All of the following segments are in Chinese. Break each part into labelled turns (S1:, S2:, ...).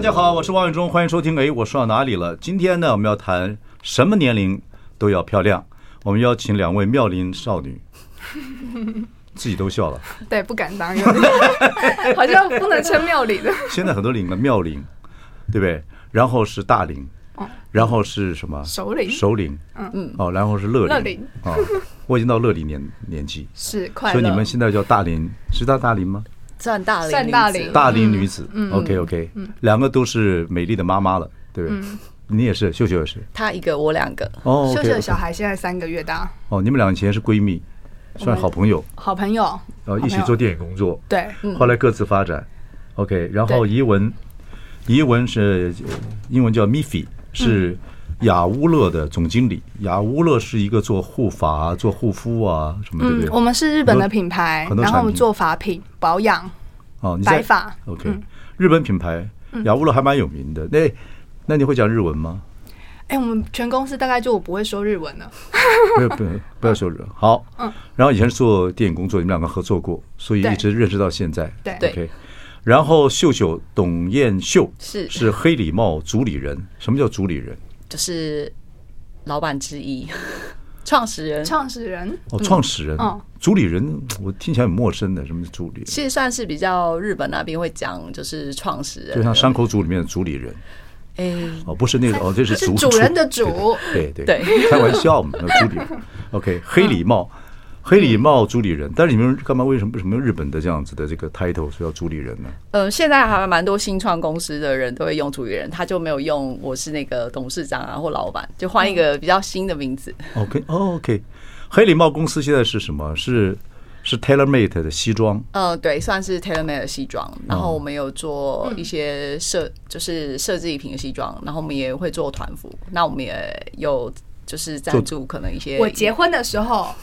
S1: 大家好，我是王伟忠，欢迎收听。哎，我说到哪里了？今天呢，我们要谈什么年龄都要漂亮。我们邀请两位妙龄少女，自己都笑了。
S2: 对，不敢当，好像不能称妙龄的。
S1: 现在很多龄了，妙龄，对不对？然后是大龄，然后是什么？
S2: 首领，
S1: 首领，嗯嗯，哦，然后是乐龄，啊，我已经到乐龄年年纪，
S2: 是快乐。
S1: 所以你们现在叫大龄，是叫大龄吗？
S3: 算大龄，
S2: 算大龄，
S1: 大龄女子。嗯 OK OK，嗯两个都是美丽的妈妈了，对不对？你也是，秀秀也是。
S3: 她一个，我两个。
S1: 哦，
S2: 秀秀的小孩现在三个月大。
S1: 哦，你们两个以前是闺蜜，算好朋友。
S2: 好朋友。
S1: 然后一起做电影工作。
S2: 对。
S1: 后来各自发展。OK，然后怡文，怡文是英文叫 Miffy，是雅乌乐的总经理。雅乌乐是一个做护发、做护肤啊什么的。
S2: 嗯，我们是日本的品牌，然后我们做发品保养。
S1: 哦，你
S2: 白发。
S1: OK，日本品牌雅乌乐还蛮有名的。那那你会讲日文吗？
S2: 哎，我们全公司大概就我不会说日文了。
S1: 不要不要不要说日文。好，嗯。然后以前是做电影工作，你们两个合作过，所以一直认识到现在。
S2: 对
S1: ，OK。然后秀秀董艳秀
S3: 是
S1: 是黑礼帽主理人。什么叫主理人？
S3: 就是老板之一。创始人，
S2: 创始人
S1: 哦，创始人，主理人，我听起来很陌生的，什么是主理？
S3: 其实算是比较日本那边会讲，就是创始人，
S1: 就像山口组里面的主理人。
S3: 哎，
S1: 哦，不是那个，哦，这是主
S2: 主人的主，
S1: 对对对，开玩笑嘛，主理人。OK，黑礼帽。黑礼帽主理人，但是你们干嘛？为什么为什么用日本的这样子的这个 title 说要主理人呢？
S3: 呃，现在还蛮多新创公司的人都会用主理人，他就没有用我是那个董事长啊或老板，就换一个比较新的名字。
S1: OK，OK，黑礼帽公司现在是什么？是是 TaylorMade 的西装？
S3: 嗯，对，算是 TaylorMade 的西装。然后我们有做一些设，就是设计品的西装。然后我们也会做团服。那我们也有就是赞助可能一些。
S2: 我结婚的时候。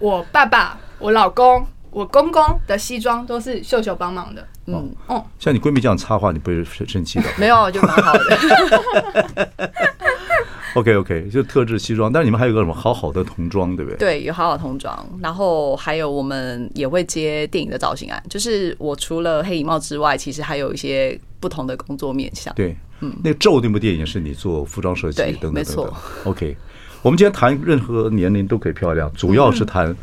S2: 我爸爸、我老公、我公公的西装都是秀秀帮忙的。嗯
S1: 嗯，像你闺蜜这样插话，你不会生气的？
S3: 没有，就蛮好的。
S1: OK OK，就特制西装，但是你们还有个什么好好的童装，对不对？
S3: 对，有好好童装，然后还有我们也会接电影的造型案。就是我除了黑礼帽之外，其实还有一些不同的工作面向。
S1: 对，嗯，那咒那部电影是你做服装设计等等等等。
S3: 没错。
S1: OK。我们今天谈任何年龄都可以漂亮，主要是谈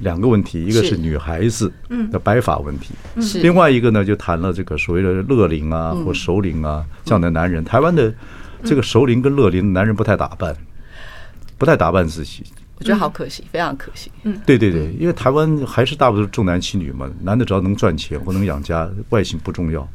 S1: 两个问题，一个是女孩子的白发问题，另外一个呢就谈了这个所谓的乐龄啊或熟龄啊这样的男人。台湾的这个熟龄跟乐龄的男人不太打扮，不太打扮自己，
S3: 我觉得好可惜，非常可惜。
S1: 嗯，对对对，因为台湾还是大部分重男轻女嘛，男的只要能赚钱或能养家，外形不重要，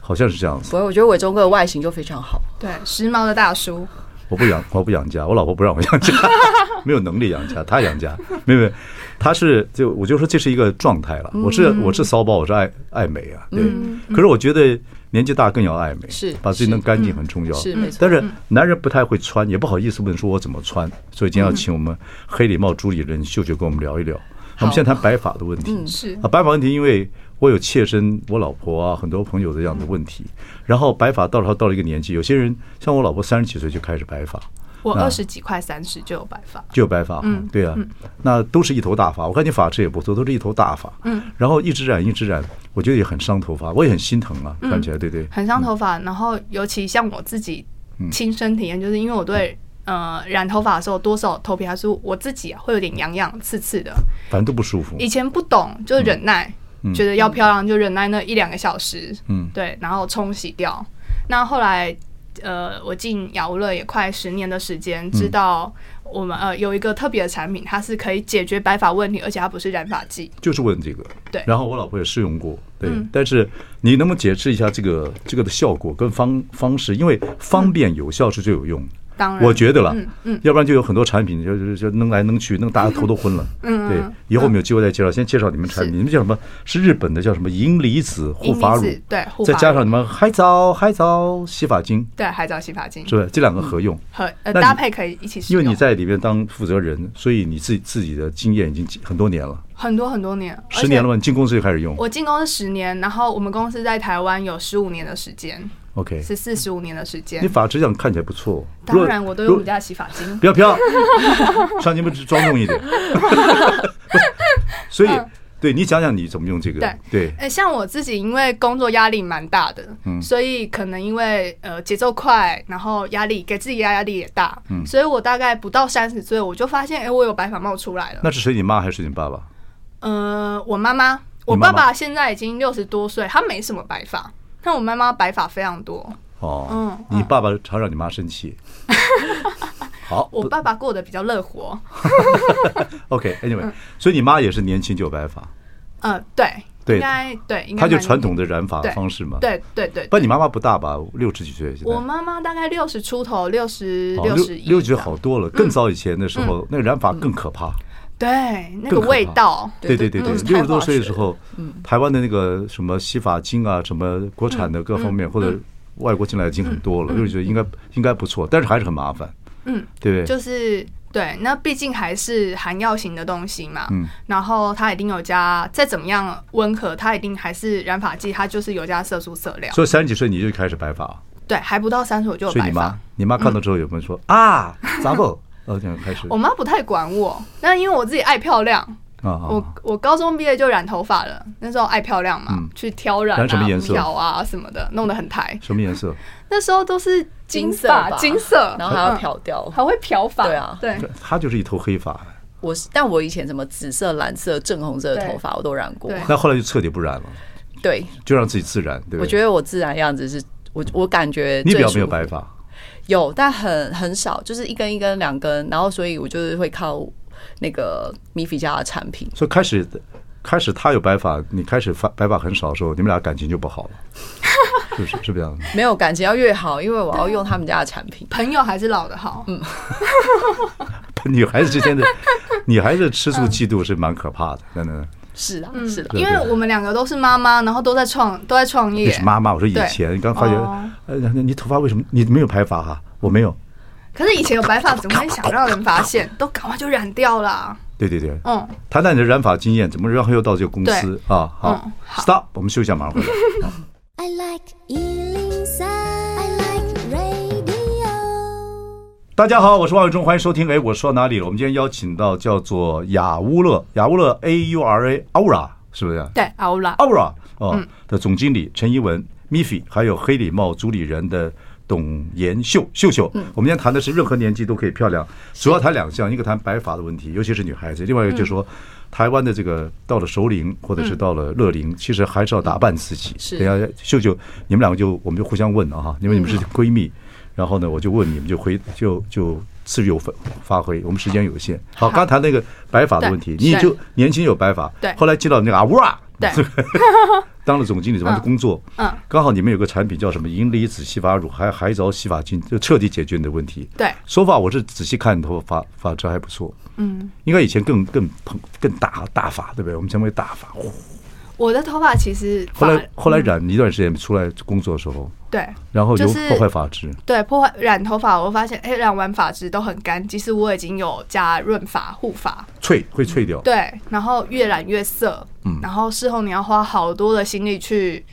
S1: 好像是这样子。
S3: 所以我觉得伟忠哥的外形就非常好，
S2: 对，时髦的大叔。
S1: 我不养，我不养家，我老婆不让我养家，没有能力养家，她养家，没有没有，她是就我就说这是一个状态了。我是我是骚包，我是爱爱美啊，对。可是我觉得年纪大更要爱美，
S3: 是
S1: 把自己弄干净很重要。
S3: 是没错。
S1: 但是男人不太会穿，也不好意思问说我怎么穿，所以今天要请我们黑礼帽主理人秀秀跟我们聊一聊。我们现在谈白发的问题，
S2: 是
S1: 啊，白发问题，因为。我有切身，我老婆啊，很多朋友的这样的问题。然后白发到了，到了一个年纪，有些人像我老婆三十几岁就开始白发，
S2: 我二十几快三十就有白发，
S1: 就有白发。嗯，对啊，那都是一头大发。我看你发质也不错，都是一头大发。嗯，然后一直染一直染，我觉得也很伤头发，我也很心疼啊，看起来对对，
S2: 很伤头发。然后尤其像我自己亲身体验，就是因为我对呃染头发的时候，多少头皮还是我自己会有点痒痒刺刺的，
S1: 反正都不舒服。
S2: 以前不懂，就是忍耐。觉得要漂亮就忍耐那一两个小时，嗯，对，然后冲洗掉。那后来，呃，我进雅乌乐也快十年的时间，知道我们呃有一个特别的产品，它是可以解决白发问题，而且它不是染发剂。
S1: 就是问这个，
S2: 对。
S1: 然后我老婆也试用过，对。但是你能不能解释一下这个这个的效果跟方方式？因为方便有效是最有用的。
S2: 当然，
S1: 我觉得了，
S2: 嗯嗯，
S1: 要不然就有很多产品就就就弄来弄去，弄大家头都昏了。嗯，对，以后我们有机会再介绍，先介绍你们产品，你们叫什么？是日本的叫什么银离子护发乳？
S2: 对，
S1: 再加上你们海藻海藻洗发精，
S2: 对，海藻洗发精，
S1: 是不是？这两个合用，
S2: 合呃搭配可以一起使用。
S1: 因为你在里面当负责人，所以你自己自己的经验已经很多年了，
S2: 很多很多年，
S1: 十年了吗？你进公司就开始用？
S2: 我进公司十年，然后我们公司在台湾有十五年的时间。
S1: OK，
S2: 是四十五年的时间。
S1: 你发质这样看起来不错。
S2: 当然，我都用我们家的洗发精。
S1: 不要飘，上节目只庄重一点。所以，对你讲讲你怎么用这个？
S2: 对
S1: 对。
S2: 呃，像我自己，因为工作压力蛮大的，所以可能因为呃节奏快，然后压力给自己压压力也大，所以我大概不到三十岁，我就发现，哎，我有白发冒出来了。
S1: 那是谁？你妈还是你爸爸？
S2: 呃，我妈妈。我爸爸现在已经六十多岁，他没什么白发。但我妈妈白发非常多
S1: 哦，嗯，你爸爸常让你妈生气。好，
S2: 我爸爸过得比较乐活。
S1: OK，Anyway，所以你妈也是年轻就有白发。
S2: 嗯，对，对应该对，应该。
S1: 她就传统的染发方式嘛。
S2: 对对对。
S1: 不，你妈妈不大吧？六十几岁现在。
S2: 我妈妈大概六十出头，六十六十一。
S1: 六十好多了，更早以前的时候，那个染发更可怕。
S2: 对，那个味道，
S1: 对对对对，六十多岁的时候，台湾的那个什么洗发精啊，什么国产的各方面或者外国进来的已经很多了，就觉得应该应该不错，但是还是很麻烦，嗯，对不对？
S2: 就是对，那毕竟还是含药型的东西嘛，嗯，然后它一定有加，再怎么样温和，它一定还是染发剂，它就是有加色素色料。
S1: 所以三十几岁你就开始白发？
S2: 对，还不到三十我就有白发。
S1: 所以你妈，你妈看到之后有没有说 啊，咋不？哦，这样开始。
S2: 我妈不太管我，那因为我自己爱漂亮。我我高中毕业就染头发了，那时候爱漂亮嘛，去挑染啊、漂啊什么的，弄得很台。
S1: 什么颜色？
S2: 那时候都是金色，金色，
S3: 然后还要漂掉，
S2: 还会漂发。
S3: 对啊，
S2: 对。
S1: 他就是一头黑发。
S3: 我，但我以前什么紫色、蓝色、正红色的头发我都染过。
S1: 那后来就彻底不染了。
S3: 对，
S1: 就让自己自然。对，
S3: 我觉得我自然样子是我，我感觉
S1: 你比较没有白发。
S3: 有，但很很少，就是一根一根两根，然后所以我就是会靠那个米菲家的产品。
S1: 所以开始开始他有白发，你开始发白发很少的时候，你们俩感情就不好了，是不是？是不是这样？
S3: 没有感情要越好，因为我要用他们家的产品。
S2: 朋友还是老的好，嗯。
S1: 女孩子之间的女孩子吃醋嫉妒是蛮可怕的，真的。
S3: 是啊，是的，
S2: 因为我们两个都是妈妈，然后都在创，都在创业。
S1: 你是妈妈，我说以前，刚发觉，呃，你头发为什么你没有白发哈？我没有。
S2: 可是以前有白发，怎么会想让人发现？都赶快就染掉了。
S1: 对对对，嗯。谈谈你的染发经验，怎么然后又到这个公司啊？好，Stop，我们休息一下，马上回来。大家好，我是王伟忠，欢迎收听。哎，我说到哪里了？我们今天邀请到叫做雅乌勒，雅乌勒 A U R A Aura 是不是？
S2: 对，Aura
S1: Aura 哦的总经理陈一文 Miffy，还有黑礼帽主理人的董妍秀秀秀。我们今天谈的是任何年纪都可以漂亮，主要谈两项，一个谈白发的问题，尤其是女孩子；另外一个就是说，台湾的这个到了熟龄或者是到了乐龄，其实还是要打扮自己。是，等下秀秀，你们两个就我们就互相问了哈，因为你们是闺蜜。然后呢，我就问你们，就回就就自由发发挥。我们时间有限。好，刚才那个白发的问题，你就年轻有白发，对。后来接到那个阿乌啊，对，当了总经理，怎么工作？嗯，刚好你们有个产品叫什么银离子洗发乳，还有海藻洗发精，就彻底解决你的问题。对，手法我是仔细看头发发质还不错。嗯，应该以前更更蓬更大大发，对不对？我们称为大发。
S2: 我的头发其实
S1: 后来后来染一段时间出来工作的时候，
S2: 对，
S1: 然后就破坏发质。
S2: 对，破坏染头发，我发现哎，染完发质都很干。其实我已经有加润发护发，
S1: 脆会脆掉。
S2: 对，然后越染越涩，嗯，然后事后你要花好多的心力去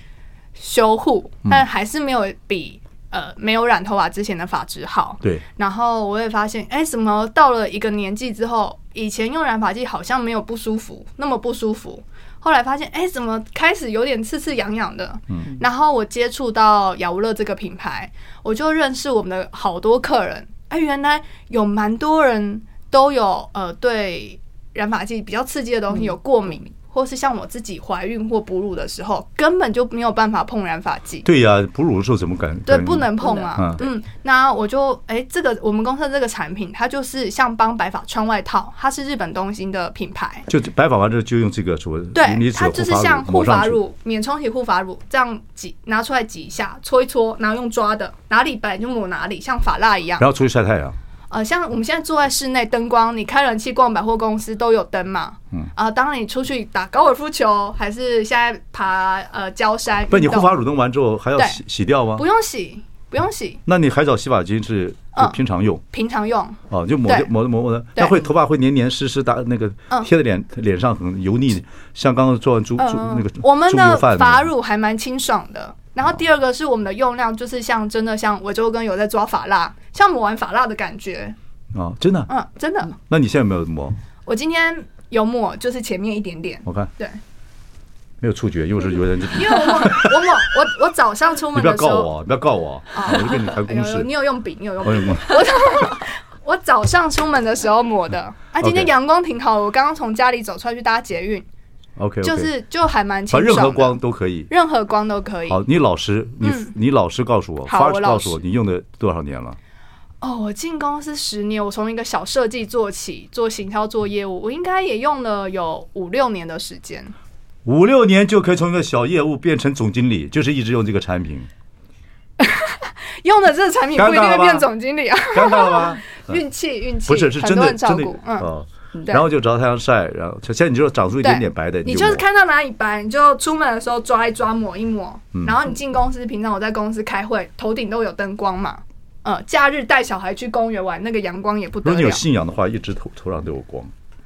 S2: 修护，但还是没有比呃没有染头发之前的发质好。对，然后我也发现，哎，怎么到了一个年纪之后，以前用染发剂好像没有不舒服，那么不舒服。后来发现，哎，怎么开始有点刺刺痒痒的？嗯，然后我接触到雅无乐这个品牌，我就认识我们的好多客人。哎，原来有蛮多人都有呃对染发剂比较刺激的东西有过敏。或是像我自己怀孕或哺乳的时候，根本就没有办法碰染发剂。
S1: 对呀、啊，哺乳的时候怎么敢？
S2: 对，不能碰啊。嗯，那我就哎、欸，这个我们公司的这个产品，它就是像帮白发穿外套，它是日本东兴的品牌。
S1: 就白发完之后就用这个说，
S2: 对，它就是像护发乳、免冲洗护发乳这样挤拿出来挤一下，搓一搓，然后用抓的，哪里白就抹哪里，像发蜡一样。
S1: 然后出去晒太阳。
S2: 呃，像我们现在坐在室内，灯光，你开冷气逛百货公司都有灯嘛。嗯。啊，当然你出去打高尔夫球，还是现在爬呃郊山。
S1: 不，你护发乳弄完之后还要洗洗掉吗？
S2: 不用洗，不用洗。
S1: 那你海藻洗发精是就平常用？
S2: 平常用。
S1: 哦，就抹抹抹抹的，它会头发会黏黏湿湿打，那个贴在脸脸上很油腻，像刚刚做完猪猪那个。
S2: 我们的发乳还蛮清爽的。然后第二个是我们的用量，就是像真的像我周跟有在抓发蜡，像抹完发蜡的感觉。
S1: 哦，真的？
S2: 嗯，真的。
S1: 那你现在有没有抹？
S2: 我今天有抹，就是前面一点点。
S1: 我看。
S2: 对。
S1: 没有触觉，又是有点。
S2: 因为我抹，我，我我早上出门的时候。
S1: 你不要告我，不要告我，我就跟你谈公事。
S2: 你有用笔，你有用笔。我我早上出门的时候抹的。啊，今天阳光挺好，我刚刚从家里走出来去搭捷运。
S1: OK，
S2: 就是就还蛮清爽的，
S1: 任何光都可以，
S2: 任何光都可以。
S1: 好，你老实，你你老实告诉我，
S2: 好，
S1: 告诉我你用的多少年了？
S2: 哦，我进公司十年，我从一个小设计做起，做行销，做业务，我应该也用了有五六年的时间。
S1: 五六年就可以从一个小业务变成总经理，就是一直用这个产品。
S2: 用的这个产品不一定会变总经理啊？
S1: 尴尬了吗？
S2: 运气，运气，
S1: 不是，是真的，
S2: 真
S1: 的，嗯。然后就照太阳晒，然后现在你就长出一点点白的。
S2: 你就是看到哪里白，你就出门的时候抓一抓，抹一抹。然后你进公司，平常我在公司开会，头顶都有灯光嘛。呃，假日带小孩去公园玩，那个阳光也不得了。
S1: 如果你有信仰的话，一直头头上都有光。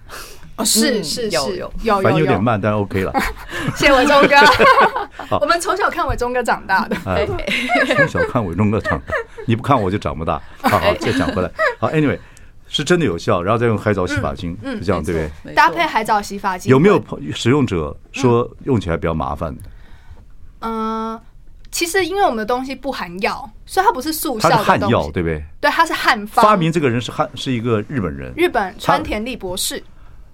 S2: 哦，是是是，有有有，
S1: 反正有点慢，但 OK 了。
S2: 谢 谢伟忠哥，我们从小看伟忠哥长大的。
S1: 从小看伟忠哥长大，你不看我就长不大。好好，再讲回来。好，Anyway。是真的有效，然后再用海藻洗发精，是这样对不对？
S2: 搭配海藻洗发精，
S1: 有没有使用者说用起来比较麻烦的？
S2: 嗯，其实因为我们的东西不含药，所以它不是速效的东西。它是汉药，
S1: 对不对？
S2: 对，它是汉方。
S1: 发明这个人是汉，是一个日本人，
S2: 日本川田利博士。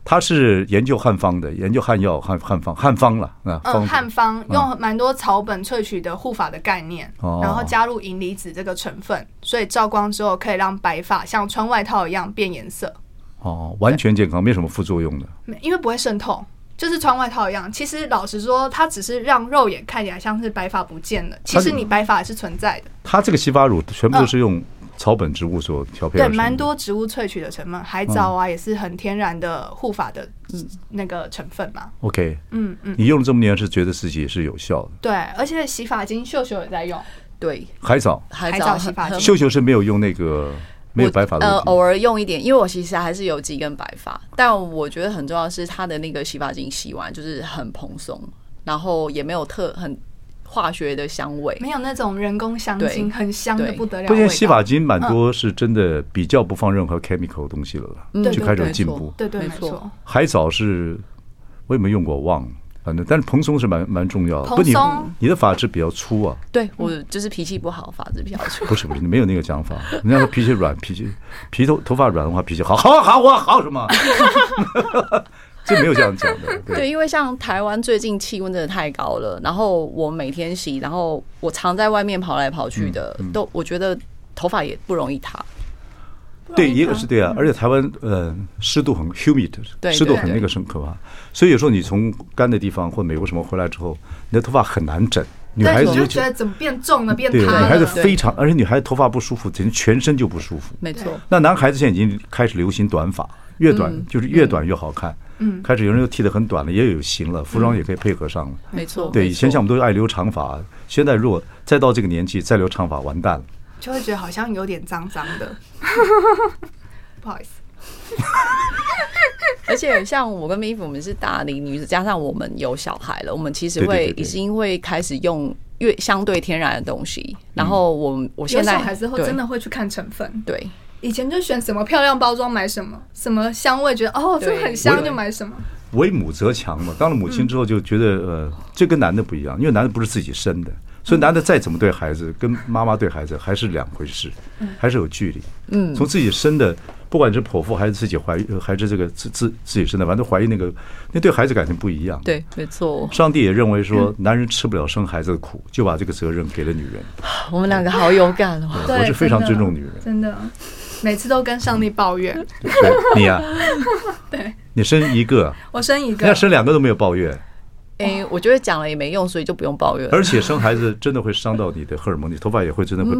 S1: 他是研究汉方的，研究汉药、汉汉方、汉方了啊。
S2: 嗯，汉方用蛮多草本萃取的护发的概念，然后加入银离子这个成分，所以照光之后可以让白发像穿外套一样变颜色。
S1: 哦，完全健康，没什么副作用的。
S2: 因为不会渗透，就是穿外套一样。其实老实说，它只是让肉眼看起来像是白发不见了，其实你白发还是存在的。
S1: 它这个洗发乳全部都是用。草本植物所调配的，
S2: 对，蛮多植物萃取的成分，海藻啊也是很天然的护发的那个成分嘛。
S1: OK，嗯嗯，你用了这么多年，是觉得自己也是有效的。
S2: 对，而且洗发精秀秀也在用。
S3: 对，
S1: 海藻，
S2: 海藻洗发精，
S1: 秀秀是没有用那个没有白发的。
S3: 呃，偶尔用一点，因为我其实还是有几根白发，但我觉得很重要的是它的那个洗发精洗完就是很蓬松，然后也没有特很。化学的香味
S2: 没有那种人工香精，很香的不得了。
S1: 不过洗发精蛮多是真的，比较不放任何 chemical 的东西了啦，就开始有进步。
S2: 对对没错。
S1: 海藻是我也没有用过？忘了，反正但是蓬松是蛮蛮重要的。
S2: 蓬松，
S1: 你的发质比较粗啊？
S3: 对，我就是脾气不好，发质比较粗。
S1: 不 是不是，你没有那个讲法。人家说脾气软，脾气皮头头发软的话，脾气好。好好我好什么？就没有这样讲的，对，
S3: 对，因为像台湾最近气温真的太高了，然后我每天洗，然后我常在外面跑来跑去的，嗯嗯、都我觉得头发也不容易塌。
S1: 对，一个是对啊，而且台湾呃湿度很 humid，湿度很那个很可怕，所以有时候你从干的地方或美国什么回来之后，你的头发很难整。女孩子
S2: 就觉得怎么变重了，变塌了。
S1: 对，女孩子非常，而且女孩子头发不舒服，整全身就不舒服。
S3: 没错。
S1: 那男孩子现在已经开始流行短发，越短就是越短越好看。嗯，开始有人又剃得很短了，也有型了，服装也可以配合上了。
S3: 没错，
S1: 对，以前像我们都爱留长发，现在如果再到这个年纪再留长发，完蛋了，
S2: 就会觉得好像有点脏脏的。不好意思。
S3: 而且像我跟米芙，我们是大龄女子，加上我们有小孩了，我们其实会已经会开始用越相对天然的东西。然后我我现在
S2: 有小孩之后真的会去看成分，
S3: 对。
S2: 以前就选什么漂亮包装买什么，什么香味觉得哦这个很香就买什么。
S1: 为母则强嘛，当了母亲之后就觉得呃，这跟男的不一样，因为男的不是自己生的，所以男的再怎么对孩子，跟妈妈对孩子还是两回事，还是有距离。嗯，从自己生的不管是剖腹还是自己怀孕，还是这个自自自己生的，反正怀疑那个，那对孩子感情不一样。
S3: 对，没错。
S1: 上帝也认为说，男人吃不了生孩子的苦，就把这个责任给了女人。
S3: 我们两个好有感哦。
S1: 我是非常尊重女人，
S2: 真的，每次都跟上帝抱怨。
S1: 你呀？
S2: 对，
S1: 你生一个，
S2: 我生一个，
S1: 要生两个都没有抱怨。
S3: 哎，我觉得讲了也没用，所以就不用抱怨。
S1: 而且生孩子真的会伤到你的荷尔蒙，你头发也会真的会，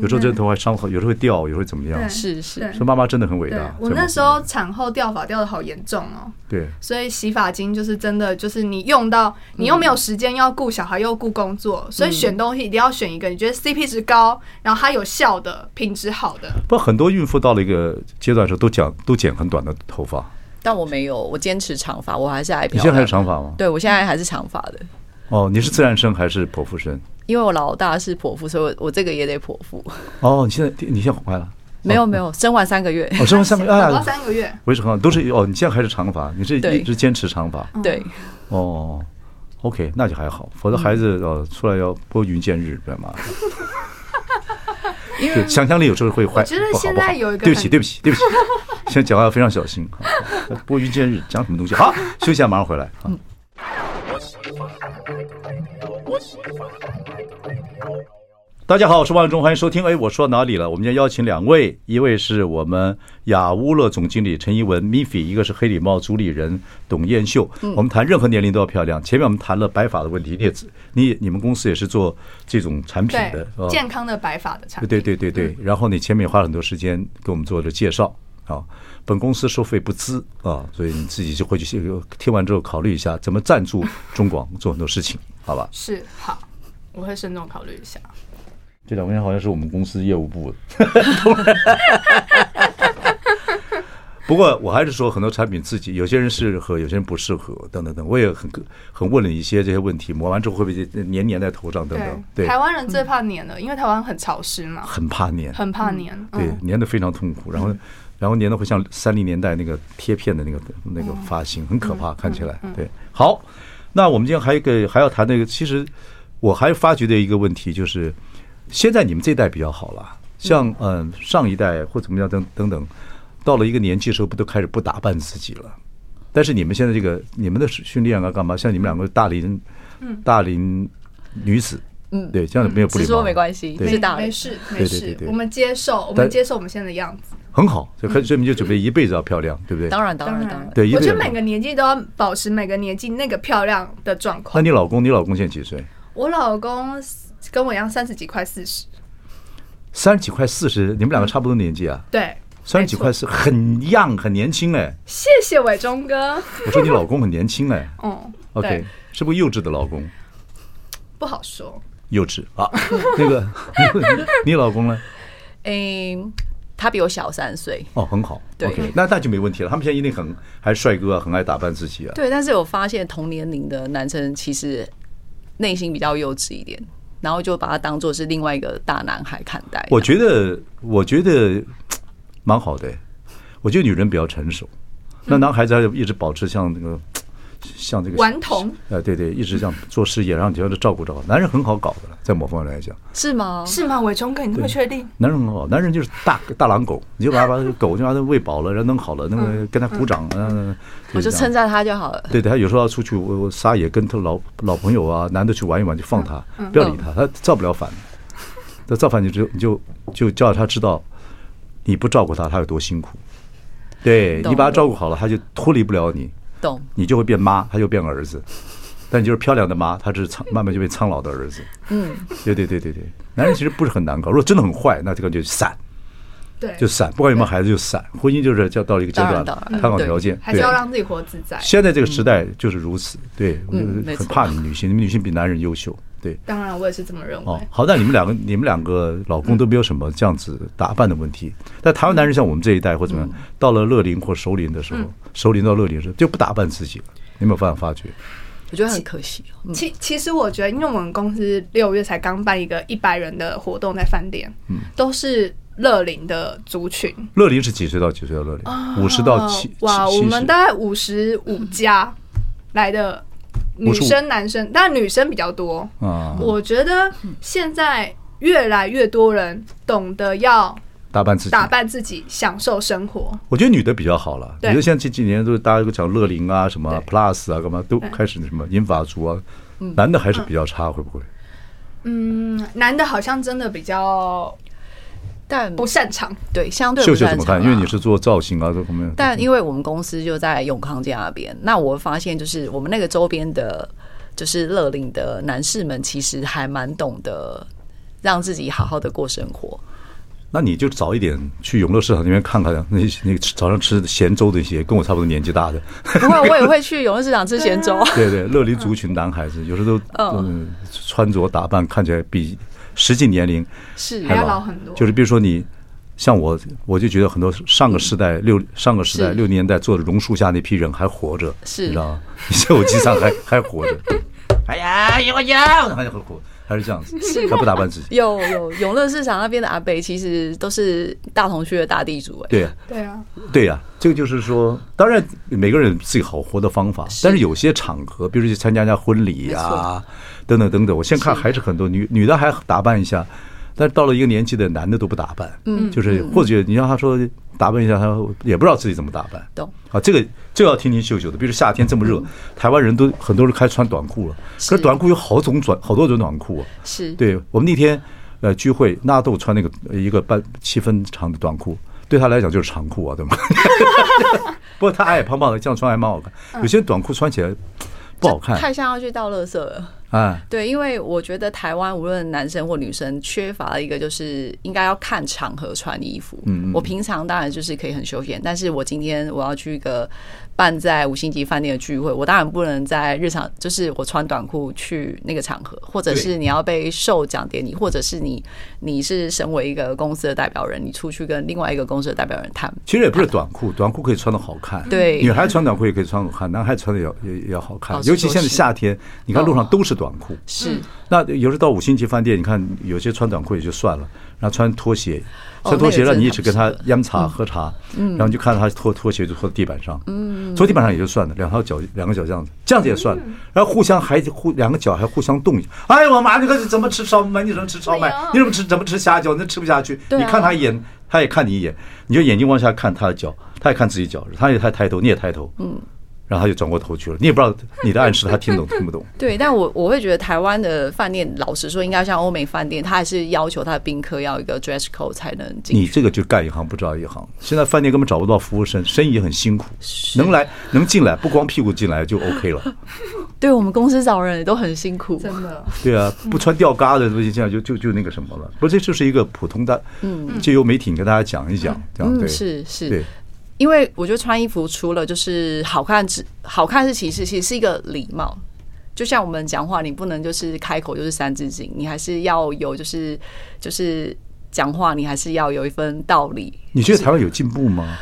S1: 有时候真的头发伤，有时候会掉，有时候会怎么样？
S3: 是是，
S1: 说妈妈真的很伟大。
S2: 我那时候产后掉发掉的好严重哦。
S1: 对。
S2: 所以洗发精就是真的，就是你用到，你又没有时间要顾小孩又顾工作，所以选东西一定要选一个你觉得 CP 值高，然后它有效的、品质好的。
S1: 不，很多孕妇到了一个阶段的时候，都讲都剪很短的头发。
S3: 但我没有，我坚持长发，我还是爱漂亮。
S1: 你现在还是长发吗？
S3: 对，我现在还是长发的。
S1: 哦，你是自然生还是剖腹生？
S3: 因为我老大是剖腹，所以我我这个也得剖腹。
S1: 哦，你现在你现在怀了？
S3: 没有没有，生完三个月。
S1: 哦，生完三个月，
S2: 啊，三个月，
S1: 维持很好，都是哦。你现在还是长发，你是一直坚持长发？
S3: 对。
S1: 哦，OK，那就还好，否则孩子呃出来要拨云见日，对想象力有时候会坏。
S2: 我觉得现在有一个，
S1: 对不起对不起对不起，现在讲话要非常小心。拨云 见日，讲什么东西？好，休息一下，马上回来啊。大家好，我是万忠，欢迎收听。哎，我说到哪里了？我们今天邀请两位，一位是我们雅乌乐总经理陈一文 Miffy，一个是黑礼帽主理人董艳秀。我们谈任何年龄都要漂亮。前面我们谈了白发的问题，你也你你们公司也是做这种产品的，
S2: 健康的白发的产品。
S1: 对对对对，然后你前面也花了很多时间给我们做了介绍啊。本公司收费不资啊，所以你自己就回去听完之后考虑一下，怎么赞助中广做很多事情，好吧？
S2: 是好，我会慎重考虑一下。
S1: 这两位好像是我们公司业务部的。不过我还是说，很多产品自己有些人适合，有些人不适合，等等等。我也很很问了一些这些问题，抹完之后会不会黏黏在头上等等。对，
S2: 台湾人最怕黏了，因为台湾很潮湿嘛，
S1: 很怕黏，
S2: 很怕黏。
S1: 对，黏的非常痛苦，然后。然后粘的会像三零年代那个贴片的那个那个发型，很可怕，看起来。对，好，那我们今天还有一个还要谈那个，其实我还发觉的一个问题就是，现在你们这一代比较好了，像嗯上一代或怎么样等等等，到了一个年纪的时候，不都开始不打扮自己了？但是你们现在这个你们的训练啊干嘛？像你们两个大龄大龄女子。嗯，对，这样子没有不礼貌。
S3: 说没关系，
S2: 没没事，没事，我们接受，我们接受我们现在的样子，
S1: 很好。所以，所以你就准备一辈子要漂亮，对不对？
S3: 当然，当然，当然。
S1: 对，
S2: 我觉得每个年纪都要保持每个年纪那个漂亮的状况。
S1: 那你老公，你老公现在几岁？
S2: 我老公跟我一样，三十几，块四十。
S1: 三十几，块四十，你们两个差不多年纪啊？
S2: 对，
S1: 三十几，块四，很 young，很年轻哎。
S2: 谢谢伟忠哥。
S1: 我说你老公很年轻哎。嗯，OK，是不是幼稚的老公？
S2: 不好说。
S1: 幼稚啊，那个 你老公呢？
S3: 嗯，他比我小三岁。
S1: 哦，很好。对，那那就没问题了。他们现在一定很还是帅哥啊，很爱打扮自己啊。
S3: 对，但是我发现同年龄的男生其实内心比较幼稚一点，然后就把他当做是另外一个大男孩看待。
S1: 我觉得，我觉得蛮好的。我觉得女人比较成熟，那男孩子还一直保持像那个。像这个
S2: 顽童，
S1: 呃，对对，一直这样做事业，然后你要照顾着。男人很好搞的了，在某方面来讲，
S3: 是吗？
S2: 是吗？伟忠哥，你那么确定？
S1: 男人很好，男人就是大大狼狗，你就把他把狗就把它喂饱了，然后弄好了，那个跟他鼓掌，嗯，
S3: 我就称赞他就好了。
S1: 对对，他有时候要出去，我我撒野，跟他老老朋友啊，男的去玩一玩，就放他，不要理他，他造不了反。他造反，你就你就就叫他知道，你不照顾他，他有多辛苦。对，你把他照顾好了，他就脱离不了你。
S3: 懂，
S1: 你就会变妈，他就变儿子，但你就是漂亮的妈，他是苍，慢慢就变苍老的儿子。嗯，对对对对对，男人其实不是很难搞，如果真的很坏，那这个就散，
S2: 对，
S1: 就散，不管有没有孩子就散。婚姻就是叫到了一个阶段，参考条件，
S2: 还是要让自己活自在。
S1: 现在这个时代就是如此，对，我就很怕你女性，你们女性比男人优秀。对，
S2: 当然我也是这么认为。
S1: 哦，好，那你们两个，你们两个老公都没有什么这样子打扮的问题。但台湾男人像我们这一代或怎么样，到了乐龄或熟龄的时候，熟龄到乐龄的时候就不打扮自己了。你有没有办法发觉？
S3: 我觉得很可惜。
S2: 其其实我觉得，因为我们公司六月才刚办一个一百人的活动在饭店，嗯，都是乐龄的族群。
S1: 乐龄是几岁到几岁的乐龄？五十到七。
S2: 哇，我们大概五十五加来的。女生、男生，但女生比较多。我觉得现在越来越多人懂得要
S1: 打扮自己，
S2: 打扮自己，享受生活。
S1: 我觉得女的比较好了，女的现在这几年都是大家都讲乐龄啊，什么 plus 啊，干嘛都开始什么银发族啊，男的还是比较差，会不会？
S2: 嗯，男的好像真的比较。但不擅长，
S3: 对，相对不擅长。
S1: 秀秀怎么看？因为你是做造型啊，这方面。
S3: 但因为我们公司就在永康街那边，那我发现就是我们那个周边的，就是乐龄的男士们，其实还蛮懂得让自己好好的过生活。
S1: 那你就早一点去永乐市场那边看看，那些那早上吃咸粥的一些，跟我差不多年纪大的。
S3: 不会，我也会去永乐市场吃咸粥。
S1: 对对，乐龄族群男孩子有时候都嗯，穿着打扮看起来比。实际年龄
S2: 是还要老很多，
S1: 就是比如说你像我，我就觉得很多上个时代六上个时代六年代做的榕树下那批人还活着，是你知道吗？你手机上还还活着。哎呀，有有，还还活，还是这样子，他不打扮自己。
S3: 有有永乐市场那边的阿贝，其实都是大同区的大地主哎。
S1: 对
S2: 对啊，
S1: 对呀，这个就是说，当然每个人有自己好活的方法，但是有些场合，比如去参加一下婚礼呀。等等等等，我先看还是很多女女的还打扮一下，但是到了一个年纪的男的都不打扮，嗯，就是或者你让他说打扮一下，他也不知道自己怎么打扮。懂啊，这个这个要听听秀秀的。比如夏天这么热，台湾人都很多人开始穿短裤了，可是短裤有好种短好多种短裤啊。是，对我们那天呃聚会，纳豆穿那个一个半七分长的短裤，对他来讲就是长裤啊，对吗？不过他矮矮胖胖的，这样穿还蛮好看。有些短裤穿起来不好看，
S3: 太像要去倒垃圾了。啊，对，因为我觉得台湾无论男生或女生，缺乏一个就是应该要看场合穿衣服。嗯，我平常当然就是可以很休闲，但是我今天我要去一个办在五星级饭店的聚会，我当然不能在日常就是我穿短裤去那个场合，或者是你要被授奖典礼，或者是你你是身为一个公司的代表人，你出去跟另外一个公司的代表人谈。
S1: 其实也不是短裤，短裤可以穿的好看。
S3: 对，
S1: 女孩穿短裤也可以穿好看，男孩穿的也也也好看。尤其现在夏天，你看路上都是。短裤是，那有时候到五星级饭店，你看有些穿短裤也就算了，然后穿拖鞋，穿拖鞋让你一直跟他央茶喝茶，然后你就看到他脱拖鞋就拖地板上，嗯，拖地板上也就算了，两条脚两个脚这样子，这样子也算了，然后互相还互两个脚还互相动一下，哎呀我妈，你看怎么吃烧麦？你怎么吃烧麦？你怎么吃怎么吃虾饺？那吃不下去，你看他一眼，他也看你一眼，你就眼睛往下看他的脚，他也看自己脚，他也他抬头，你也抬头，嗯。然后他就转过头去了，你也不知道你的暗示他听懂听不懂。
S3: 对，但我我会觉得台湾的饭店，老实说，应该像欧美饭店，他还是要求他的宾客要一个 dress code 才能进。
S1: 你这个就干一行不知道一行，现在饭店根本找不到服务生，生意也很辛苦。能来能进来，不光屁股进来就 OK 了。
S3: 对我们公司找人也都很辛苦，
S2: 真的。
S1: 对啊，不穿吊嘎的东西，这样就就就那个什么了。不，这就是一个普通的，嗯，借由媒体跟大家讲一讲，这样对，
S3: 是是，
S1: 对。
S3: 因为我觉得穿衣服除了就是好看之好看是其次，其实是一个礼貌。就像我们讲话，你不能就是开口就是三字经，你还是要有就是就是讲话，你还是要有一份道理。
S1: 你觉得台湾有进步吗？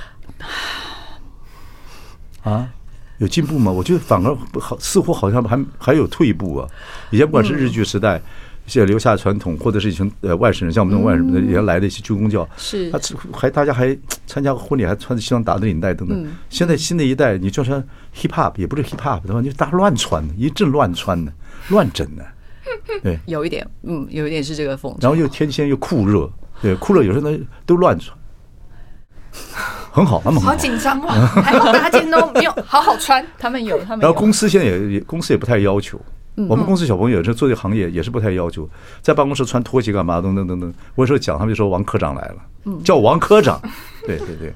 S1: 啊，有进步吗？我觉得反而好，似乎好像还还有退步啊。以前不管是日剧时代。在留下传统，或者是一群呃外省人，像我们这种外省人，原来的一些军工教，是他还大家还参加婚礼，还穿着西装打着领带等等。现在新的一代，你就穿 hip hop 也不是 hip hop 的话，你就大家乱穿的，一阵乱穿的，乱整的。对，
S3: 有一点，嗯，有一点是这个风。
S1: 然后又天气又酷热，对，酷热有时候呢都乱穿，很好，他们
S2: 好紧张啊，还好大家今天都没有好好穿，
S3: 他们有他们。
S1: 然后公司现在也也公司也不太要求。我们公司小朋友这做这个行业也是不太要求，在办公室穿拖鞋干嘛？等等等等。我有时候讲，他们就说王科长来了，叫王科长。对对对。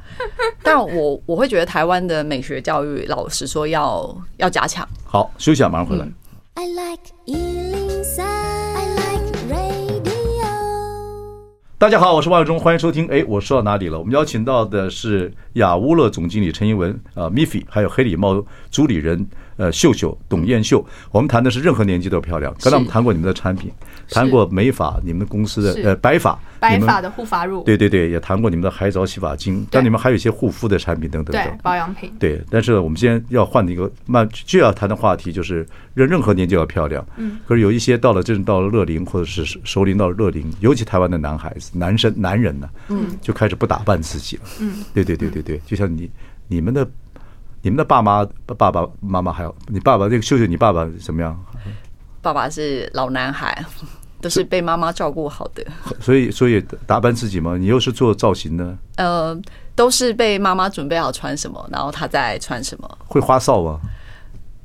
S3: 但我我会觉得台湾的美学教育，老实说要要加强。
S1: 好，休息一下，马上回来。大家好，我是王伟忠，欢迎收听。哎，我说到哪里了？我们邀请到的是雅乌乐总经理陈英文啊，Miffy，还有黑礼帽主理人。呃，秀秀董艳秀，我们谈的是任何年纪都漂亮。刚才我们谈过你们的产品，谈过美发，你们公司的呃白发，
S2: 白发的护发乳，
S1: 对对对，也谈过你们的海藻洗发精，但你们还有一些护肤的产品等等等
S2: 保养品。
S1: 对，但是我们今天要换的一个慢就要谈的话题就是任任何年纪要漂亮。嗯，可是有一些到了真正到了乐龄或者是熟龄到了乐龄，尤其台湾的男孩子、男生、男人呢，嗯，就开始不打扮自己了。嗯，对对对对对，就像你你们的。你们的爸妈、爸爸妈妈还有你爸爸，这个秀秀，你爸爸怎么样？
S3: 爸爸是老男孩，都是被妈妈照顾好的。
S1: 所以，所以打扮自己吗？你又是做造型的？
S3: 呃，都是被妈妈准备好穿什么，然后他再穿什么。
S1: 会花哨吗？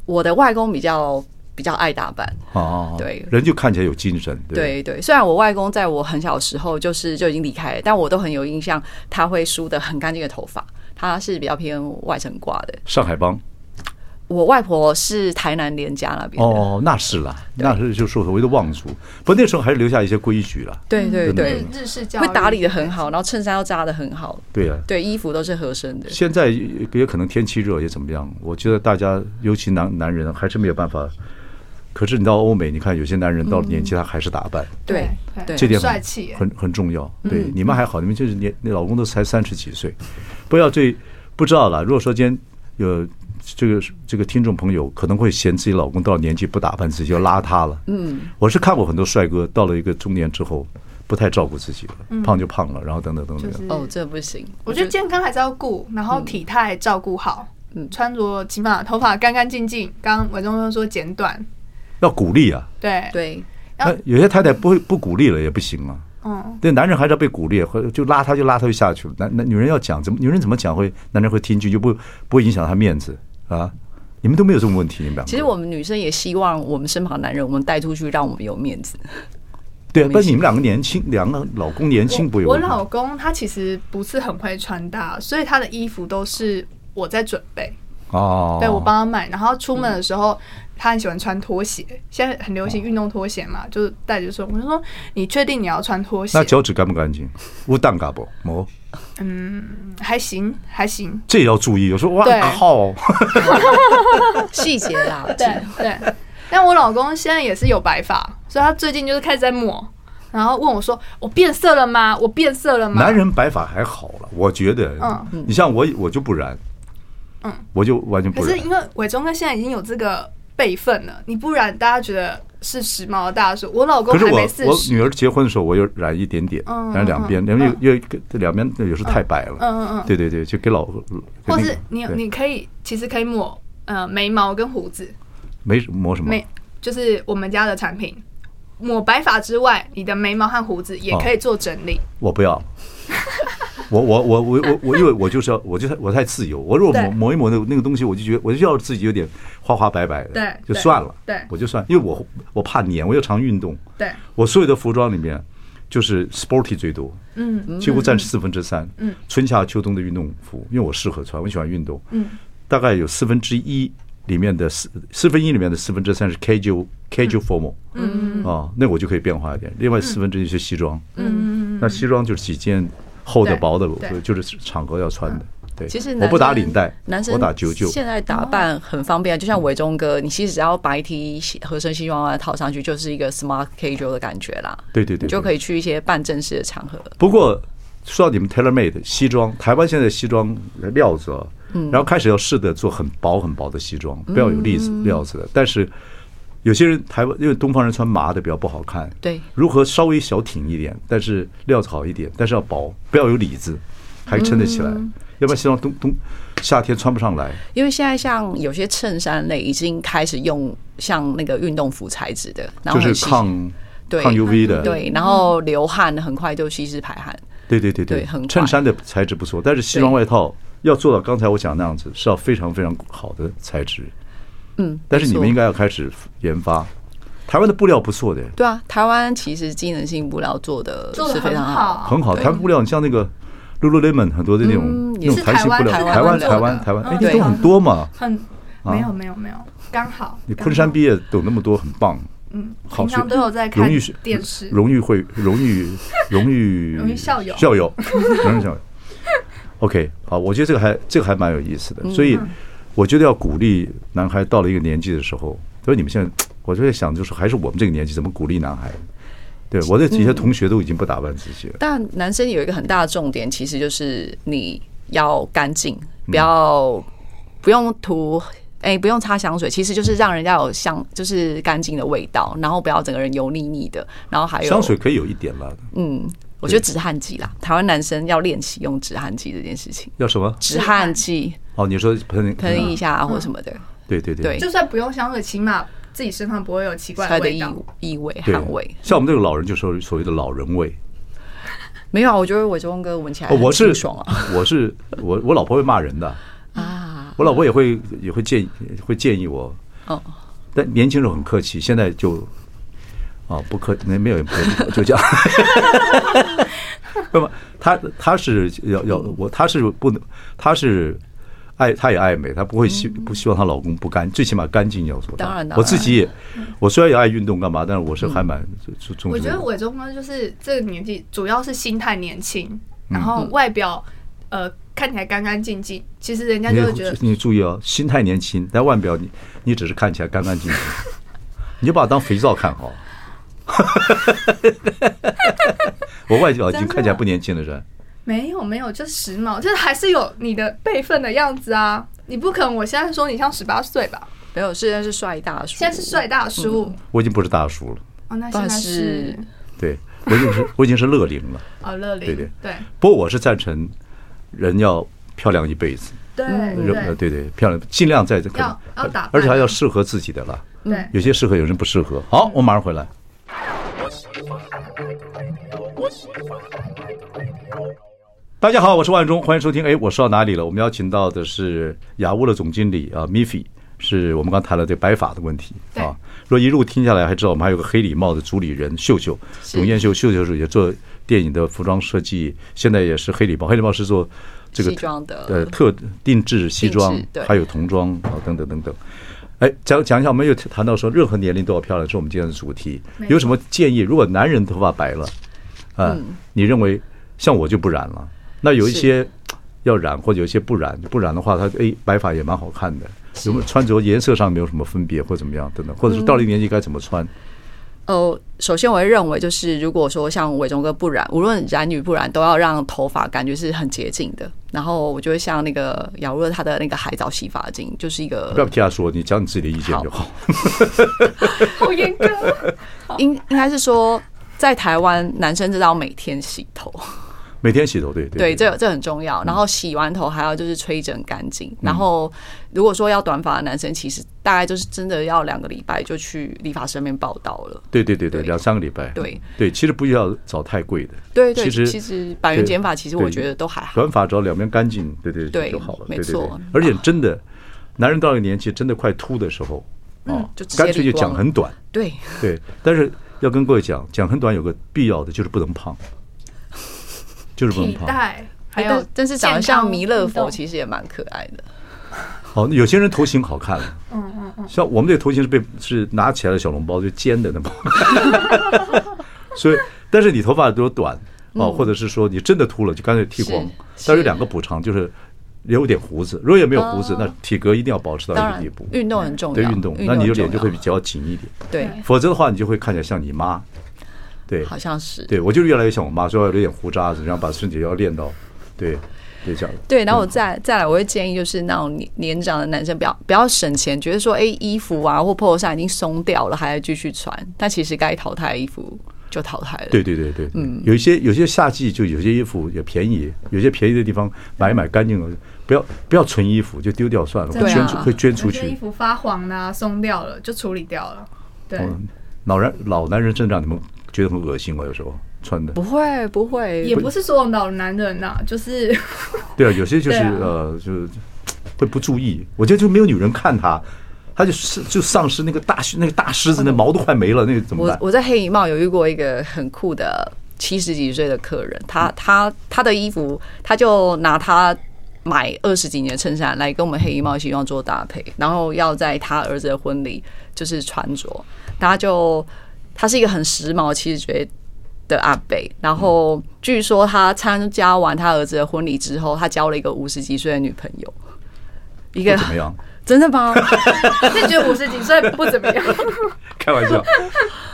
S3: 我的外公比较比较爱打扮
S1: 哦，对，人就看起来有精神。
S3: 对对，虽然我外公在我很小时候就是就已经离开了，但我都很有印象，他会梳的很干净的头发，他是比较偏外省挂的。
S1: 上海帮。
S3: 我外婆是台南连家那边
S1: 哦，那是啦，那是就说所谓的望族，不过那时候还是留下一些规矩了。
S3: 对对对，
S2: 日式教育
S3: 会打理的很好，然后衬衫要扎的很好。
S1: 对啊，
S3: 对，衣服都是合身的。
S1: 现在也可能天气热也怎么样？我觉得大家尤其男男人还是没有办法。可是你到欧美，你看有些男人到了年纪他还是打扮，
S3: 对
S1: 对，这点帅气，很很重要。对，你们还好，你们就是年你老公都才三十几岁，不要最不知道了。如果说今天有。这个这个听众朋友可能会嫌自己老公到了年纪不打扮自己就邋遢了。嗯，我是看过很多帅哥到了一个中年之后不太照顾自己了，胖就胖了，然后等等等等。
S3: 哦，这不行。
S2: 我觉得健康还是要顾，然后体态照顾好，嗯，穿着起码头发干干净净。刚刚伟忠说剪短，
S1: 要鼓励啊。
S2: 对
S3: 对，
S1: 那有些太太不会不鼓励了也不行啊。嗯，对，男人还是要被鼓励，或者就拉他就拉他就下去了。男男女人要讲怎么女人怎么讲会男人会听句就不不会影响他面子。啊，你们都没有这种问题，你们
S3: 其实我们女生也希望我们身旁的男人，我们带出去，让我们有面子。
S1: 对，但是你们两个年轻，两个老公年轻不有？
S2: 我老公他其实不是很会穿搭，所以他的衣服都是我在准备。哦，对，我帮他买，然后出门的时候。他很喜欢穿拖鞋，现在很流行运动拖鞋嘛，就是带着说，我就说你确定你要穿拖鞋？
S1: 那脚趾干不干净？无蛋嘎不？磨？
S2: 嗯，还行，还行。
S1: 这也要注意，有时候哇靠，
S3: 细节啦，
S2: 对对。但我老公现在也是有白发，所以他最近就是开始在抹，然后问我说：“我变色了吗？我变色了吗？”
S1: 男人白发还好了，我觉得，嗯，你像我，我就不染，嗯，我就完全不
S2: 是因为伟忠哥现在已经有这个。辈分了，你不然大家觉得是时髦的大叔。我老公还没四十。
S1: 我我女儿结婚的时候，我又染一点点，染两边，因为因为两边有时候太白了。嗯嗯嗯。对对对，就给老。
S2: 或是你你可以其实可以抹呃眉毛跟胡子。
S1: 没抹什么？
S2: 没，就是我们家的产品，抹白发之外，你的眉毛和胡子也可以做整理。
S1: 我不要。我我我我我我因为我就是要我就我太自由，我如果抹抹一抹那那个东西，我就觉得我就要自己有点花花白白的，对，就算了，对，我就算，因为我我怕黏，我又常运动，对，我所有的服装里面就是 sporty 最多，嗯，几乎占四分之三，嗯，春夏秋冬的运动服，因为我适合穿，我喜欢运动，嗯，大概有四分之一里面的四四分一里面的四分之三是 casual casual formal，嗯。啊，那我就可以变化一点，另外四分之一是西装，嗯，那西装就是几件。厚的薄的，就是场合要穿的。对，其实我不打领带，男生我打九九。
S3: 现在打扮很方便，就像伟忠哥，你其实只要白 T 合身西装外套上去，就是一个 smart casual 的感觉啦。
S1: 对对对，
S3: 就可以去一些半正式的场合。
S1: 不过说到你们 tailor made 西装，台湾现在西装料子，嗯，然后开始要试着做很薄很薄的西装，不要有粒子料子的，但是。有些人台湾因为东方人穿麻的比较不好看，
S3: 对，
S1: 如何稍微小挺一点，但是料子好一点，但是要薄，不要有里子，还撑得起来，嗯、要不然西装冬冬夏天穿不上来。
S3: 因为现在像有些衬衫类已经开始用像那个运动服材质的，然后
S1: 就是抗对抗 UV 的，
S3: 对，然后流汗很快就吸湿排汗。
S1: 对对对对，
S3: 很
S1: 衬衫的材质不错，但是西装外套要做到刚才我讲那样子，是要非常非常好的材质。
S3: 嗯，
S1: 但是你们应该要开始研发。台湾的布料不错的。
S3: 对啊，台湾其实机能性布料做的是非常好，
S1: 很好。台湾布料，你像那个 Lululemon 很多的那种那种弹性布料，台湾台湾台湾，哎，都很多嘛。
S2: 很没有没有没有，刚好。
S1: 你昆山毕业懂那么多，很棒。
S2: 嗯，平常都有在看电视，
S1: 荣誉会荣誉 荣誉
S2: 荣誉校友
S1: 校友荣誉校友。OK，好，我觉得这个还这个还蛮有意思的，所以。我觉得要鼓励男孩到了一个年纪的时候，所以你们现在，我就在想，就是还是我们这个年纪怎么鼓励男孩？对，我的这些同学都已经不打扮自己了。
S3: 但男生有一个很大的重点，其实就是你要干净，不要不用涂，哎，不用擦香水，其实就是让人家有香，就是干净的味道，然后不要整个人油腻腻的，然后还有
S1: 香水可以有一点啦。
S3: 嗯。我觉得止汗剂啦，台湾男生要练习用止汗剂这件事情。
S1: 要什么？
S3: 止汗剂。
S1: 哦，你说喷
S3: 喷一下或什么的。
S1: 对对对。
S2: 就算不用香水，起码自己身上不会有奇怪的味道、
S3: 异味、汗味。
S1: 像我们这个老人，就说所谓的老人味。
S3: 没有啊，我觉得伟忠哥闻起来
S1: 我是爽啊！我是我我老婆会骂人的啊，我老婆也会也会建议会建议我哦，但年轻时候很客气，现在就啊不客那没有人客气，就这样。那么他他是要要我他是不能他是。爱她也爱美，她不会希不希望她老公不干，最起码干净要做到。当然，我自己也，我虽然也爱运动干嘛，但是我是还蛮重。
S2: 我觉得伟忠哥就是这个年纪，主要是心态年轻，然后外表呃看起来干干净净，其实人家就会觉得。
S1: 你注意哦，心态年轻，但外表你你只是看起来干干净净，你就把它当肥皂看好。我外表已经看起来不年轻的人。
S2: 没有没有，就时髦，就是还是有你的辈分的样子啊！你不可能我现在说你像十八岁吧？
S3: 没有，现在是帅大叔，
S2: 现在是帅大叔。
S1: 我已经不是大叔了。
S2: 哦，那现在是？
S1: 对，我已经是我已经是乐龄了。
S2: 哦，乐龄。对对对。
S1: 不过我是赞成人要漂亮一辈子。
S2: 对
S1: 对对对，漂亮尽量在这
S2: 要要打，
S1: 而且还要适合自己的了。
S2: 对，
S1: 有些适合，有人不适合。好，我马上回来。大家好，我是万忠，欢迎收听。哎，我说到哪里了？我们邀请到的是雅屋的总经理啊，Miffy，是我们刚谈了这白发的问题啊。若一路听下来，还知道我们还有个黑礼帽的主理人秀秀，董艳秀，秀秀是也做电影的服装设计，现在也是黑礼帽。黑礼帽是做这个
S3: 西装的，
S1: 呃，特定制西装，还有童装啊，等等等等。哎，讲讲一下，我们又谈到说，任何年龄都要漂亮，是我们今天的主题。有什么建议？如果男人头发白了，啊，你认为像我就不染了？那有一些要染，或者有一些不染，不染的话，它诶白发也蛮好看的。有没有穿着颜色上没有什么分别，或怎么样等等，或者是到了年纪该怎么穿？
S3: 哦，首先我会认为，就是如果说像伟忠哥不染，无论染与不染，都要让头发感觉是很洁净的。然后我就会像那个姚若他的那个海藻洗发精，就是一个。
S1: 不要替他说，你讲你自己的意见就好。
S2: 好严格。
S3: 应应该是说，在台湾男生知道每天洗头。
S1: 每天洗头，对对，
S3: 对，这这很重要。然后洗完头还要就是吹整干净。然后如果说要短发的男生，其实大概就是真的要两个礼拜就去理发师那边报到了。
S1: 对对对对，两三个礼拜。对对，其实不需要找太贵的。
S3: 对对，其实其实百元剪发，其实我觉得都还好。
S1: 短发只要两边干净，对对对就好了。没错，而且真的，男人到了年纪真的快秃的时候，啊，就干脆就讲很短。
S3: 对
S1: 对，但是要跟各位讲，讲很短有个必要的就是不能胖。就是不能胖，
S3: 还有，但是长得像弥勒佛，其实也蛮可爱的。
S1: 好，有些人头型好看，嗯嗯嗯，像我们这个头型是被是拿起来的小笼包，就尖的那种。所以，但是你头发如果短哦，或者是说你真的秃了，就干脆剃光。但是有两个补偿，就是留点胡子。如果也没有胡子，那体格一定要保持到一个地步。
S3: 运动很重要，
S1: 对运动，那你的脸就会比较紧一点。
S3: 对，
S1: 否则的话，你就会看起来像你妈。对，
S3: 好像是。
S1: 对，我就是越来越像我妈，说要留点胡渣子，然后把身体要练到，对，对这样。
S3: 对，然后我再再来，我会建议就是那种年年长的男生不要不要省钱，觉得说哎衣服啊或 polo 衫已经松掉了，还要继续穿，但其实该淘汰的衣服就淘汰了。
S1: 对对对对，嗯，有一些有些夏季就有些衣服也便宜，有些便宜的地方买一买干净了，不要不要存衣服就丢掉算了，会捐出会捐出去。
S2: 衣服发黄啊松掉了就处理掉了。对，
S1: 老人老男人身上你们。觉得很恶心，我有时候穿的
S3: 不会不会，
S2: 也不是说老男人呐，就是
S1: 对啊，有些就是呃，就是会不注意。我觉得就没有女人看他，他就是就丧失那个大那个大狮子，那毛都快没了，那个怎么办？
S3: 我我在黑衣帽有遇过一个很酷的七十几岁的客人，他他他的衣服，他就拿他买二十几年衬衫来跟我们黑衣帽西装做搭配，然后要在他儿子的婚礼就是穿着，大家就。他是一个很时髦、七十岁的阿伯，然后据说他参加完他儿子的婚礼之后，他交了一个五十几岁的女朋友。一个
S1: 怎么样？
S3: 真的吗？
S2: 你觉得五十几岁不怎么样？
S1: 开玩笑。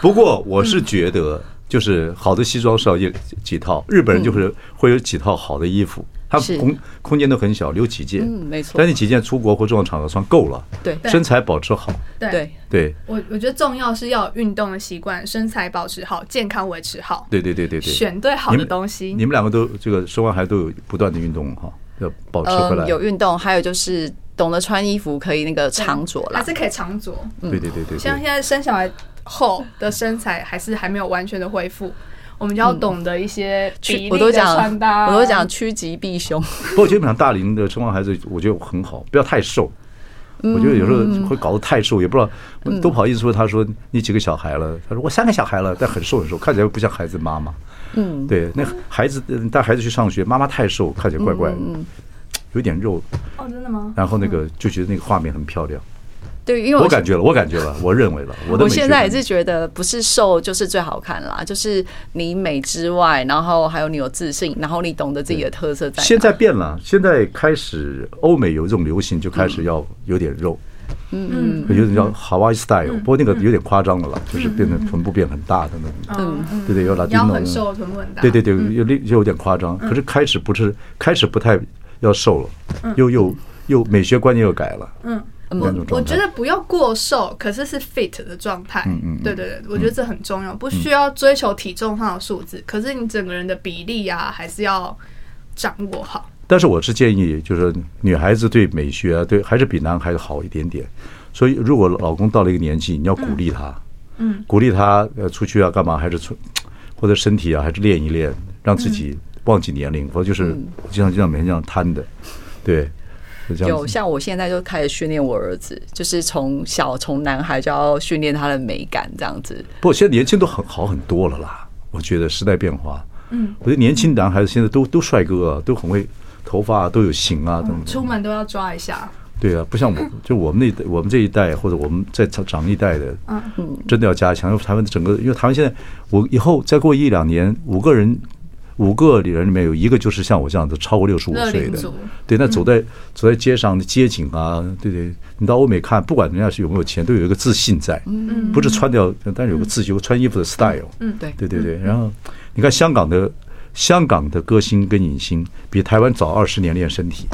S1: 不过我是觉得，就是好的西装是要一几套，日本人就是会有几套好的衣服。它空空间都很小，留几件，嗯，没错。但你几件出国或重要场合算够了，对，身材保持好，
S2: 对对。我我觉得重要是要运动的习惯，身材保持好，健康维持好，
S1: 对对对对对。
S2: 选对好的东西。
S1: 你们两个都这个生完孩子都有不断的运动哈，要保持回来。
S3: 有运动，还有就是懂得穿衣服可以那个长着了，
S2: 还是可以长着。
S1: 对对对对，
S2: 像现在生小孩后的身材还是还没有完全的恢复，我们就要懂得一些比例的穿搭。
S3: 我都讲趋吉避凶。
S1: 不过基本上大龄的生完孩子，我觉得很好，不要太瘦。我觉得有时候会搞得太瘦，也不知道都不好意思说。他说你几个小孩了？他说我三个小孩了，但很瘦很瘦，看起来不像孩子妈妈。嗯，对，那孩子带孩子去上学，妈妈太瘦，看起来怪怪的，有点肉。
S2: 哦，真的吗？
S1: 然后那个就觉得那个画面很漂亮。
S3: 对，因为我，
S1: 我感觉了，我感觉了，我认为了。我，
S3: 我现在也是觉得，不是瘦就是最好看啦，就是你美之外，然后还有你有自信，然后你懂得自己的特色在。
S1: 现在变了，现在开始欧美有一种流行，就开始要有点肉。嗯嗯，有点叫 Hawaii style，不过那个有点夸张了啦，就是变成臀部变很大的那种。嗯对对，有拉丁那种。
S2: 瘦，臀部很大。
S1: 对对对，有有有点夸张。可是开始不是，开始不太要瘦了，又又又美学观念又改了。嗯。
S2: 我我觉得不要过瘦，可是是 fit 的状态。嗯嗯，对对对，我觉得这很重要，不需要追求体重上的数字，可是你整个人的比例啊，还是要掌握好。
S1: 但是我是建议，就是女孩子对美学啊，对还是比男孩子好一点点。所以如果老公到了一个年纪，你要鼓励他，嗯，鼓励他呃出去啊干嘛，还是出或者身体啊，还是练一练，让自己忘记年龄，或者就是经常经常每天这样瘫的，对。
S3: 有像我现在就开始训练我儿子，就是从小从男孩就要训练他的美感这样子。
S1: 不，现在年轻都很好很多了啦。我觉得时代变化，嗯，我觉得年轻男孩子现在都都帅哥啊，都很会头发都有型啊，等等。
S2: 出门都要抓一下。
S1: 对啊，不像我，就我们那我们这一代或者我们在长长一代的，嗯嗯，真的要加强。因为台湾整个，因为台湾现在，我以后再过一两年，五个人。五个里人里面有一个就是像我这样子超过六十五岁的，对，那走在走在街上的街景啊，对对，你到欧美看，不管人家是有没有钱，都有一个自信在，嗯。不是穿掉，但是有个自信，有穿衣服的 style，嗯，对，对对对。然后你看香港的香港的歌星跟影星比台湾早二十年练身体，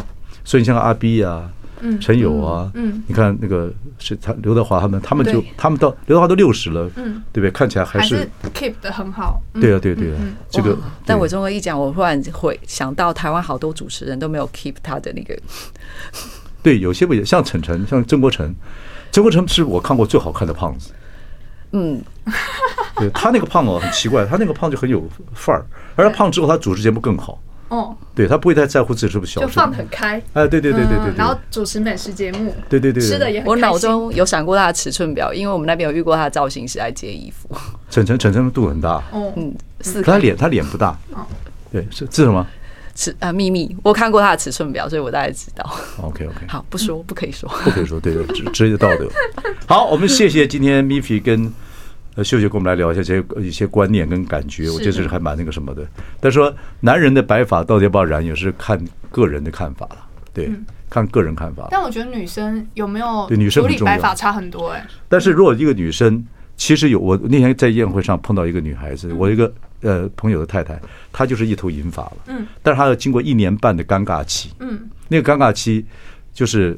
S1: 所以你像阿 B 啊。陈友啊，嗯，你看那个是他刘德华他们，他们就他们到刘德华都六十了，嗯，对不对？看起来还是
S2: keep 的很好。
S1: 对啊，对对啊，这个。
S3: 但伟忠哥一讲，我忽然会想到台湾好多主持人都没有 keep 他的那个。
S1: 对，有些不像陈晨，像曾国成，曾国成是我看过最好看的胖子。嗯，对他那个胖哦，很奇怪，他那个胖就很有范儿，而他胖之后，他主持节目更好。哦，对他不会太在乎自己是不是小，
S2: 就放得很开。
S1: 哎，对对对对对，
S2: 然后主持美食节目，
S1: 对对对，
S2: 吃的也很。
S3: 我脑中有闪过他的尺寸表，因为我们那边有遇过他的造型师来接衣服。
S1: 陈晨陈晨肚很大，嗯，是。他脸他脸不大，哦，对，是是什么？
S3: 尺啊秘密，我看过他的尺寸表，所以我大概知道。
S1: OK OK，
S3: 好，不说不可以说，
S1: 不可以说，对对，职业道德。好，我们谢谢今天 Miffy 跟。秀秀跟我们来聊一下这些一些观念跟感觉，我觉得这是还蛮那个什么的。但是说男人的白发到底要不要染，也是看个人的看法了。对，看个人看法。
S2: 但我觉得女生有没有对女生处理白发差很多哎。
S1: 但是如果一个女生，其实有我那天在宴会上碰到一个女孩子，我一个呃朋友的太太，她就是一头银发了。嗯。但是她要经过一年半的尴尬期。嗯。那个尴尬期就是。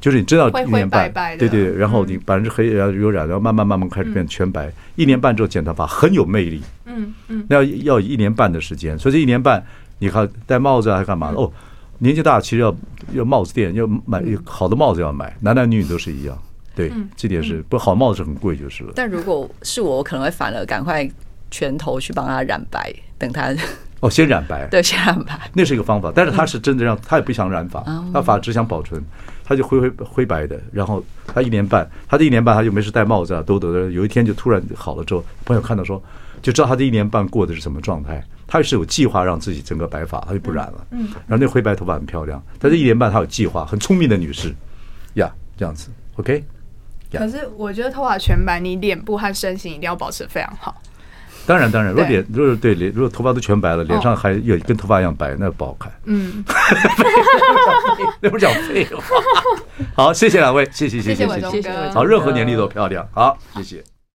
S1: 就是你知道一年半，对对，然后你百分之黑然后有染，然后慢慢慢慢开始变全白。一年半之后剪头发很有魅力，嗯嗯，那要要一年半的时间，所以这一年半你看戴帽子还干嘛？哦，年纪大其实要要帽子店要买好的帽子要买，男男女女都是一样。对，这点是不好帽子很贵就是了。
S3: 但如果是我，我可能会反而赶快全头去帮他染白，等他
S1: 哦先染白，
S3: 对，先染白，
S1: 那是一个方法。但是他是真的让他也不想染发，他发只想保存。他就灰灰灰白的，然后他一年半，他这一年半他就没事戴帽子啊，都得的。有一天就突然好了之后，朋友看到说，就知道他这一年半过的是什么状态。他是有计划让自己整个白发，他就不染了。嗯，然后那灰白头发很漂亮。但这一年半他有计划，很聪明的女士，呀，这样子，OK。
S2: 可是我觉得头发全白，你脸部和身形一定要保持得非常好。
S1: 当然当然，如果脸如果对脸，如果头发都全白了，脸上还有跟头发一样白，那不好看。嗯，那不是讲废话。好，谢谢两位，谢谢谢谢谢谢，好，任何年龄都漂亮。好，谢谢。